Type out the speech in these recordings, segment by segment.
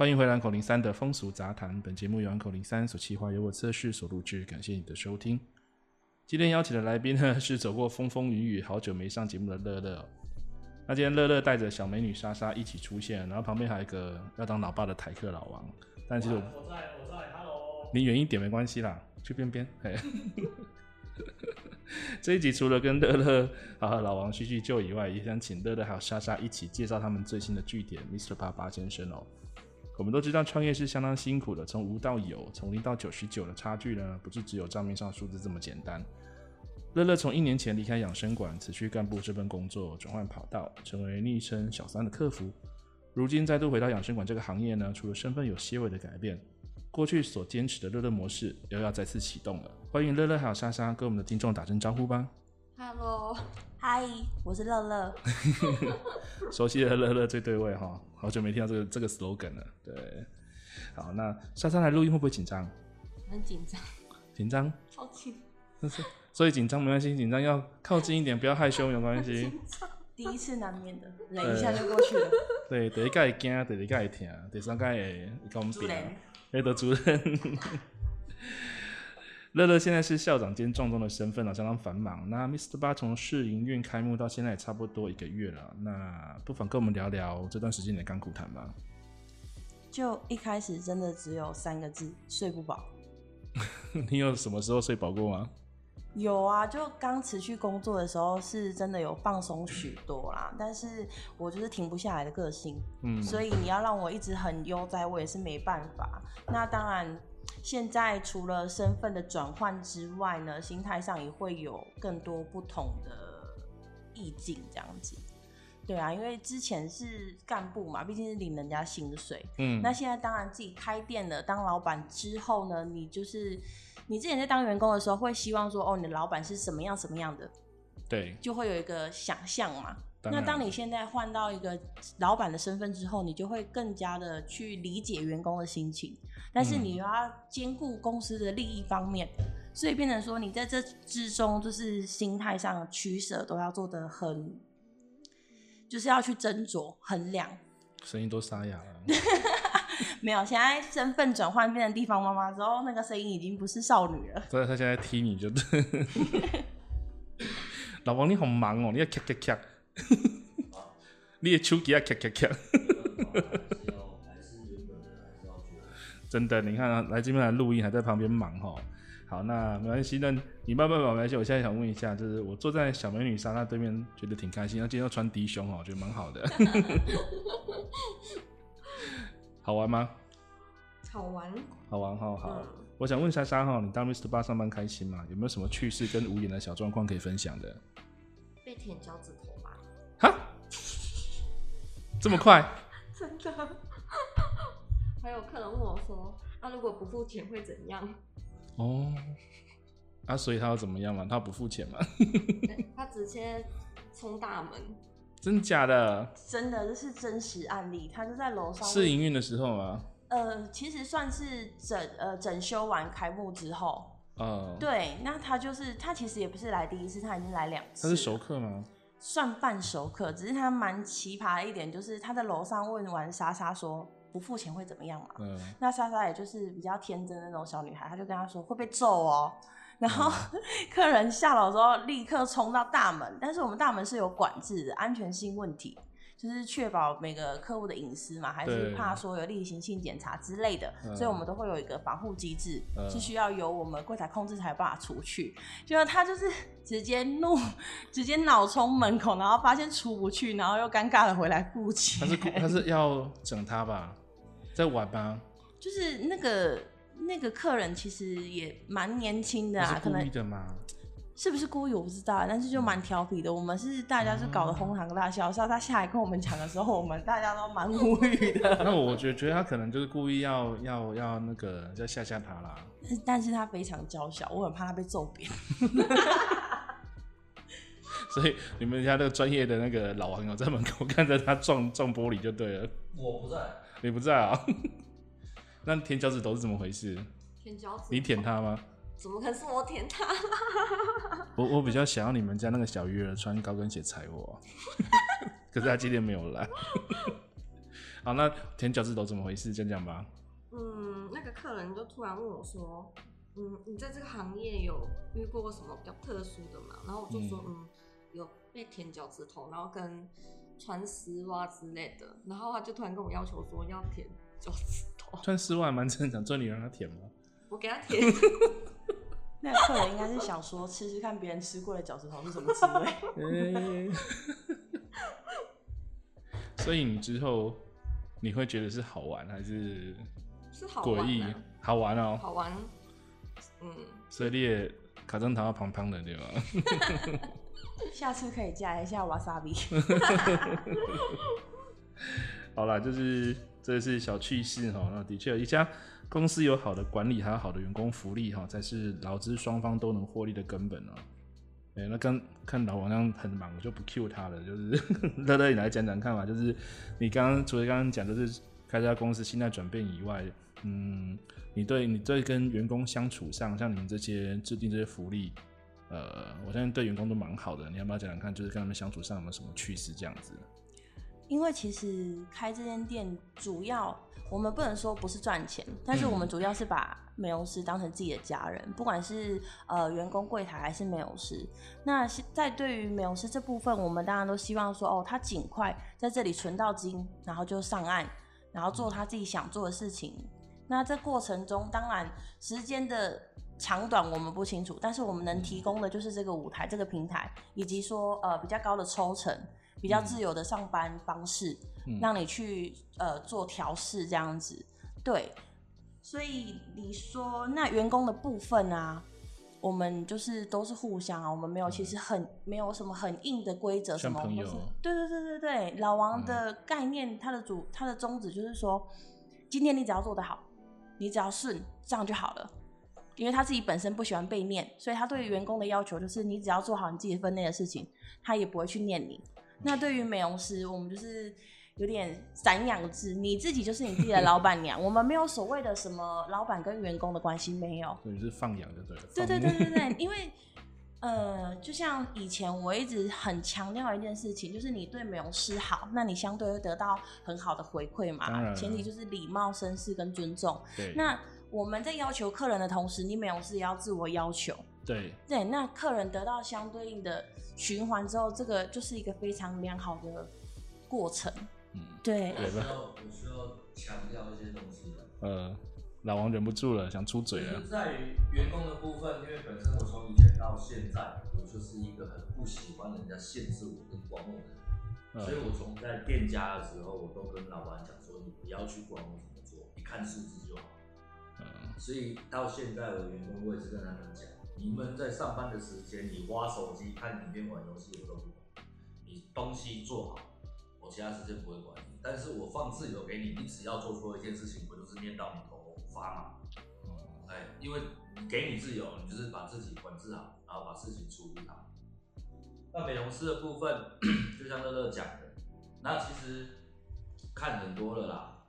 欢迎回来，口零三的风俗杂谈。本节目由口零三所企划，由我测试所录制。感谢你的收听。今天邀请的来宾呢，是走过风风雨雨，好久没上节目的乐乐。那今天乐乐带着小美女莎莎一起出现，然后旁边还有一个要当老爸的台客老王。但其实我，我在，我在，Hello。你远一点没关系啦，去边边。这一集除了跟乐乐和老王叙叙旧以外，也想请乐乐还有莎莎一起介绍他们最新的据点，Mr. 八八先生哦。我们都知道创业是相当辛苦的，从无到有，从零到九十九的差距呢，不是只有账面上数字这么简单。乐乐从一年前离开养生馆，辞去干部这份工作，转换跑道，成为昵称小三的客服。如今再度回到养生馆这个行业呢，除了身份有些微的改变，过去所坚持的乐乐模式又要再次启动了。欢迎乐乐还有莎莎跟我们的听众打声招呼吧。Hello，嗨，我是乐乐。熟悉的乐乐最对味哈，好久没听到这个这个 slogan 了。对，好，那莎莎来录音会不会紧张？很紧张。紧张？超紧。所以紧张没关系，紧张要靠近一点，不要害羞，没有关系。第一次难免的，忍一下就过去了。对，第一届会惊，第二届会疼，第三届会跟我们比。哎，的主任。乐乐现在是校长兼撞钟的身份了，相当繁忙。那 Mr. 八从试营运开幕到现在也差不多一个月了，那不妨跟我们聊聊这段时间的甘苦谈吧。就一开始真的只有三个字：睡不饱。你有什么时候睡饱过吗？有啊，就刚辞去工作的时候是真的有放松许多啦，但是我就是停不下来的个性，嗯，所以你要让我一直很悠哉，我也是没办法。那当然。现在除了身份的转换之外呢，心态上也会有更多不同的意境，这样子。对啊，因为之前是干部嘛，毕竟是领人家薪水。嗯。那现在当然自己开店了，当老板之后呢，你就是你之前在当员工的时候，会希望说，哦，你的老板是什么样什么样的？对。就会有一个想象嘛。那当你现在换到一个老板的身份之后，你就会更加的去理解员工的心情。但是你又要兼顾公司的利益方面，嗯，所以变成说你在这之中，就是心态上的取舍都要做得很，就是要去斟酌衡量。声音都沙哑了。没有，现在身份转换变成地方妈妈之后，那个声音已经不是少女了。所以他现在踢你就对。老王你好忙哦，你要咔咔咔，你的手机啊咔咔咔。真的，你看啊，来这边来录音，还在旁边忙哈。好，那没关系，那你慢慢吧没关系。我现在想问一下，就是我坐在小美女莎莎对面，觉得挺开心。那今天要穿低胸哦，我觉得蛮好的。好玩吗？好玩。好玩哈，好。嗯、我想问莎莎哈，你当 Mr. 八上班开心吗？有没有什么趣事跟无言的小状况可以分享的？被舔脚趾头吧？哈？这么快？真的。还有客人问我说：“那、啊、如果不付钱会怎样？”哦，啊，所以他要怎么样嘛？他不付钱嘛？他直接冲大门。真假的？真的，这是真实案例。他就在楼上试营运的时候吗？呃，其实算是整呃整修完开幕之后。嗯，对，那他就是他其实也不是来第一次，他已经来两次。他是熟客吗？算半熟客，只是他蛮奇葩的一点，就是他在楼上问完莎莎说。不付钱会怎么样嘛？嗯，那莎莎也就是比较天真的那种小女孩，她就跟他说会被揍哦。然后、嗯、客人下楼之后立刻冲到大门，但是我们大门是有管制的，安全性问题，就是确保每个客户的隐私嘛，还是怕说有例行性检查之类的，所以我们都会有一个防护机制，是需要由我们柜台控制才有办法出去。结果他就是直接怒，直接脑冲门口，然后发现出不去，然后又尴尬的回来顾及。他是他是 要整他吧？在玩吗？就是那个那个客人其实也蛮年轻的啊，可能？是不是故意我不知道，但是就蛮调皮的。我们是大家是搞得哄堂大笑，是、嗯、他下来跟我们讲的时候，我们大家都蛮无语的。那我觉得觉得他可能就是故意要要要那个要吓吓他啦。但是他非常娇小，我很怕他被揍扁。所以你们家那个专业的那个老网友在门口看着他撞 撞玻璃就对了。我不在。你不在啊？那舔脚趾头是怎么回事？舔脚趾？你舔他吗？怎么可能是 我舔他？我我比较想要你们家那个小鱼儿穿高跟鞋踩我，可是他今天没有来。好，那舔脚趾头怎么回事？讲讲吧。嗯，那个客人就突然问我说：“嗯，你在这个行业有遇过什么比较特殊的吗？”然后我就说：“嗯，嗯有被舔脚趾头，然后跟穿丝袜之类的。”然后他就突然跟我要求说要舔脚趾头。穿丝袜蛮正常，这你让他舔吗？我给他舔。那客人应该是想说吃吃看别人吃过的脚趾头是什么滋味。所以你之后你会觉得是好玩还是？是好玩的、啊，好玩哦、喔，好玩，嗯，所以你也卡正糖胖胖的对吧？下次可以加一下瓦萨比。好啦，就是这是小趣事哈。那的确，一家公司有好的管理，还有好的员工福利哈，才是劳资双方都能获利的根本哦、哎、那刚看老王这样很忙，我就不 Q 他了。就是 乐乐，你来讲讲看嘛。就是你刚刚除了刚刚讲，就是开这家公司心态转变以外。嗯，你对你对跟员工相处上，像你们这些制定这些福利，呃，我相信对员工都蛮好的。你要不要讲讲看，就是跟他们相处上有没有什么趣事这样子？因为其实开这间店，主要我们不能说不是赚钱，但是我们主要是把美容师当成自己的家人，嗯、不管是呃员工柜台还是美容师。那在对于美容师这部分，我们当然都希望说，哦，他尽快在这里存到金，然后就上岸，然后做他自己想做的事情。那这过程中，当然时间的长短我们不清楚，但是我们能提供的就是这个舞台、这个平台，以及说呃比较高的抽成、比较自由的上班方式，嗯、让你去呃做调试这样子。对，所以你说那员工的部分啊，我们就是都是互相啊，我们没有其实很没有什么很硬的规则什么，对对对对对，老王的概念，他的主他的宗旨就是说，今天你只要做得好。你只要顺，这样就好了，因为他自己本身不喜欢被念，所以他对于员工的要求就是你只要做好你自己分内的事情，他也不会去念你。那对于美容师，我们就是有点散养制，你自己就是你自己的老板娘，我们没有所谓的什么老板跟员工的关系，没有。你是放养的对？对对对对对，因为。呃，就像以前我一直很强调一件事情，就是你对美容师好，那你相对会得到很好的回馈嘛。前提就是礼貌、绅士跟尊重。对。那我们在要求客人的同时，你美容师也要自我要求。对。对，那客人得到相对应的循环之后，这个就是一个非常良好的过程。嗯，对。我需要我需要强调一些东西。呃。老王忍不住了，想出嘴了。在于员工的部分，因为本身我从以前到现在，我就是一个很不喜欢人家限制我跟管我的人，嗯、所以我从在店家的时候，我都跟老板讲说，你不要去管我怎么做，你看数字就好。嗯，所以到现在我的员工，我也是跟他们讲，你们在上班的时间，你挖手机、看影片、玩游戏，我都不管。你东西做好，我其他时间不会管你。但是我放自由给你，你只要做错一件事情，我就是念到你头。发嘛，哎，因为你给你自由，你就是把自己管制好，然后把事情处理好。那美容师的部分，就像乐乐讲的，那其实看很多了啦。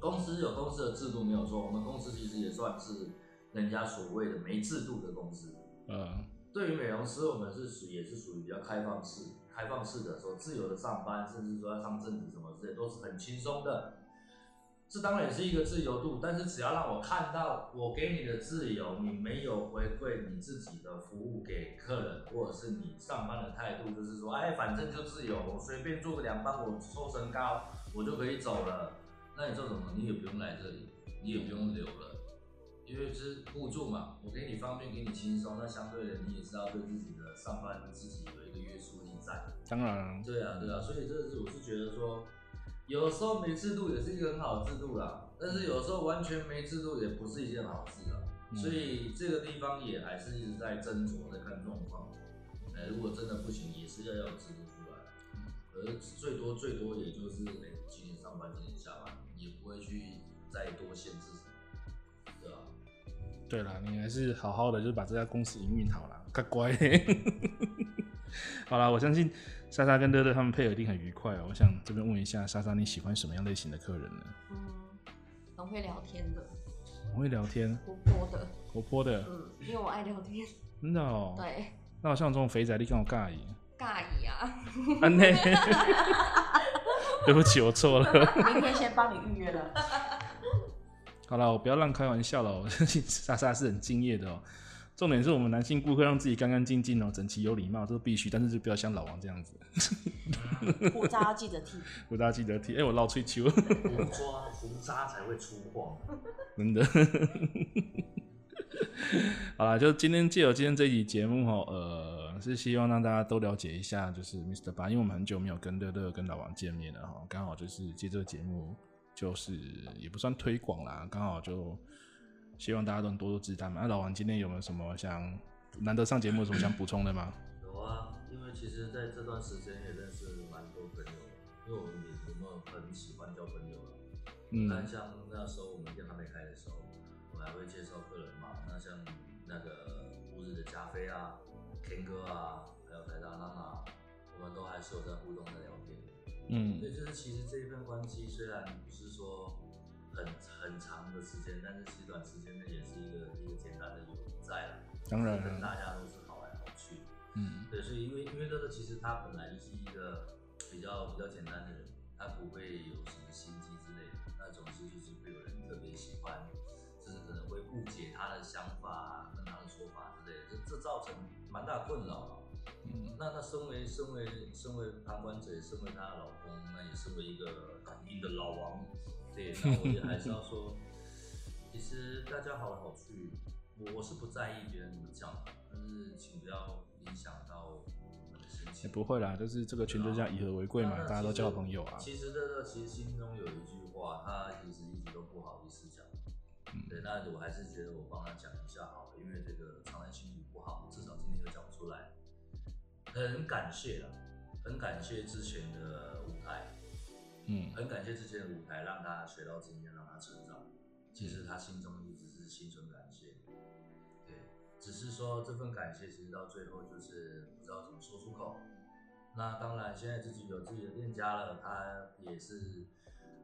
公司有公司的制度没有错，我们公司其实也算是人家所谓的没制度的公司。嗯，对于美容师，我们是属也是属于比较开放式、开放式的，说自由的上班，甚至说要上正职什么之类，都是很轻松的。这当然也是一个自由度，但是只要让我看到我给你的自由，你没有回馈你自己的服务给客人，或者是你上班的态度，就是说，哎，反正就自由，我随便做个两班，我抽身高，我就可以走了。那你做什么？你也不用来这里，你也不用留了，因为是互助嘛，我给你方便，给你轻松，那相对的你也是要对自己的上班自己有一个约束力在。当然。对啊，对啊，所以这是我是觉得说。有时候没制度也是一个很好的制度啦，但是有时候完全没制度也不是一件好事啊。嗯、所以这个地方也还是一直在斟酌，在看状况。哎，如果真的不行，也是要要制度出来。可是最多最多也就是哎，几点上班几点下班，也不会去再多限制什么，对吧？对啦，你还是好好的，就是把这家公司营运好了，乖乖。好啦，我相信。莎莎跟乐乐他们配合一定很愉快哦。我想这边问一下莎莎，你喜欢什么样类型的客人呢？嗯，很会聊天的。很会聊天。活泼的。活泼的。嗯，因为我爱聊天。真的哦。对。那我像这种肥仔，你跟我尬意？尬意啊。对不起，我错了。明天先帮你预约了。好了，我不要乱开玩笑了。我相信莎莎是很敬业的哦。重点是我们男性顾客让自己干干净净哦，整齐有礼貌，这是必须。但是就不要像老王这样子。胡渣要记得剃。胡渣记得剃。哎、欸，我老吹球。胡渣胡渣才会出货。真的。好了，就今天借由今天这一集节目哈，呃，是希望让大家都了解一下，就是 Mr. 八，因为我们很久没有跟乐乐跟老王见面了哈，刚好就是借这个节目，就是也不算推广啦，刚好就。希望大家都能多多指导嘛。那、啊、老王今天有没有什么想难得上节目，有什么想补充的吗？有啊，因为其实在这段时间也认识蛮多朋友，因为我们也有没有很喜欢交朋友了。嗯。那像那时候我们店还没开的时候，我还会介绍客人嘛。那像那个乌日的加菲啊、Ken 哥啊，还有台大娜娜，我们都还是有在互动在聊天。嗯。对，就是其实这一份关系虽然不是说。很很长的时间，但是其实短时间内也是一个一个简单的友谊在了。当然，跟大家都是好来好去。嗯，对，所以因为因为乐乐其实他本来就是一个比较比较简单的人，他不会有什么心机之类的，那总是就是会有人特别喜欢，就是可能会误解他的想法跟他的说法之类的，这这造成蛮大困扰。嗯，那他身为身为身为旁观者，身为他的老公，那也身为一个肯定的老王。对，那我也还是要说，其实大家好来好去，我我是不在意别人怎么讲，但是请不要影响到我们的心情。也不会啦，就是这个群就这样以和为贵嘛，大家都交朋友啊。其实这个其实心中有一句话，他其实一直都不好意思讲。嗯，对，那我还是觉得我帮他讲一下好了，因为这个长男心情不好，至少今天有讲出来，很感谢了，很感谢之前的舞台。嗯，很感谢之前的舞台，让他学到经验，让他成长。其实他心中一直是心存感谢，对，只是说这份感谢，其实到最后就是不知道怎么说出口。那当然，现在自己有自己的店家了，他也是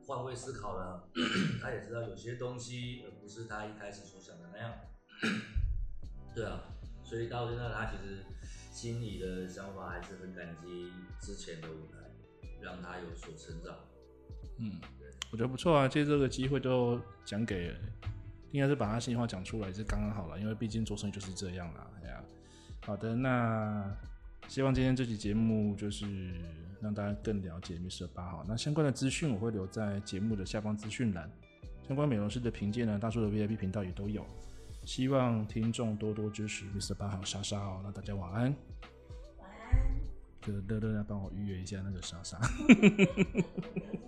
换位思考了，他也知道有些东西而不是他一开始所想的那样。对啊，所以到现在他其实心里的想法还是很感激之前的舞台，让他有所成长。嗯，对我觉得不错啊，借这个机会都讲给，应该是把他心里话讲出来是刚刚好了，因为毕竟做生意就是这样啦。哎呀，好的，那希望今天这期节目就是让大家更了解 Mr. 八号。那相关的资讯我会留在节目的下方资讯栏，相关美容师的评鉴呢，大叔的 VIP 频道也都有。希望听众多多支持 Mr. 八号莎莎哦。那大家晚安。晚安。就乐乐来帮我预约一下那个莎莎。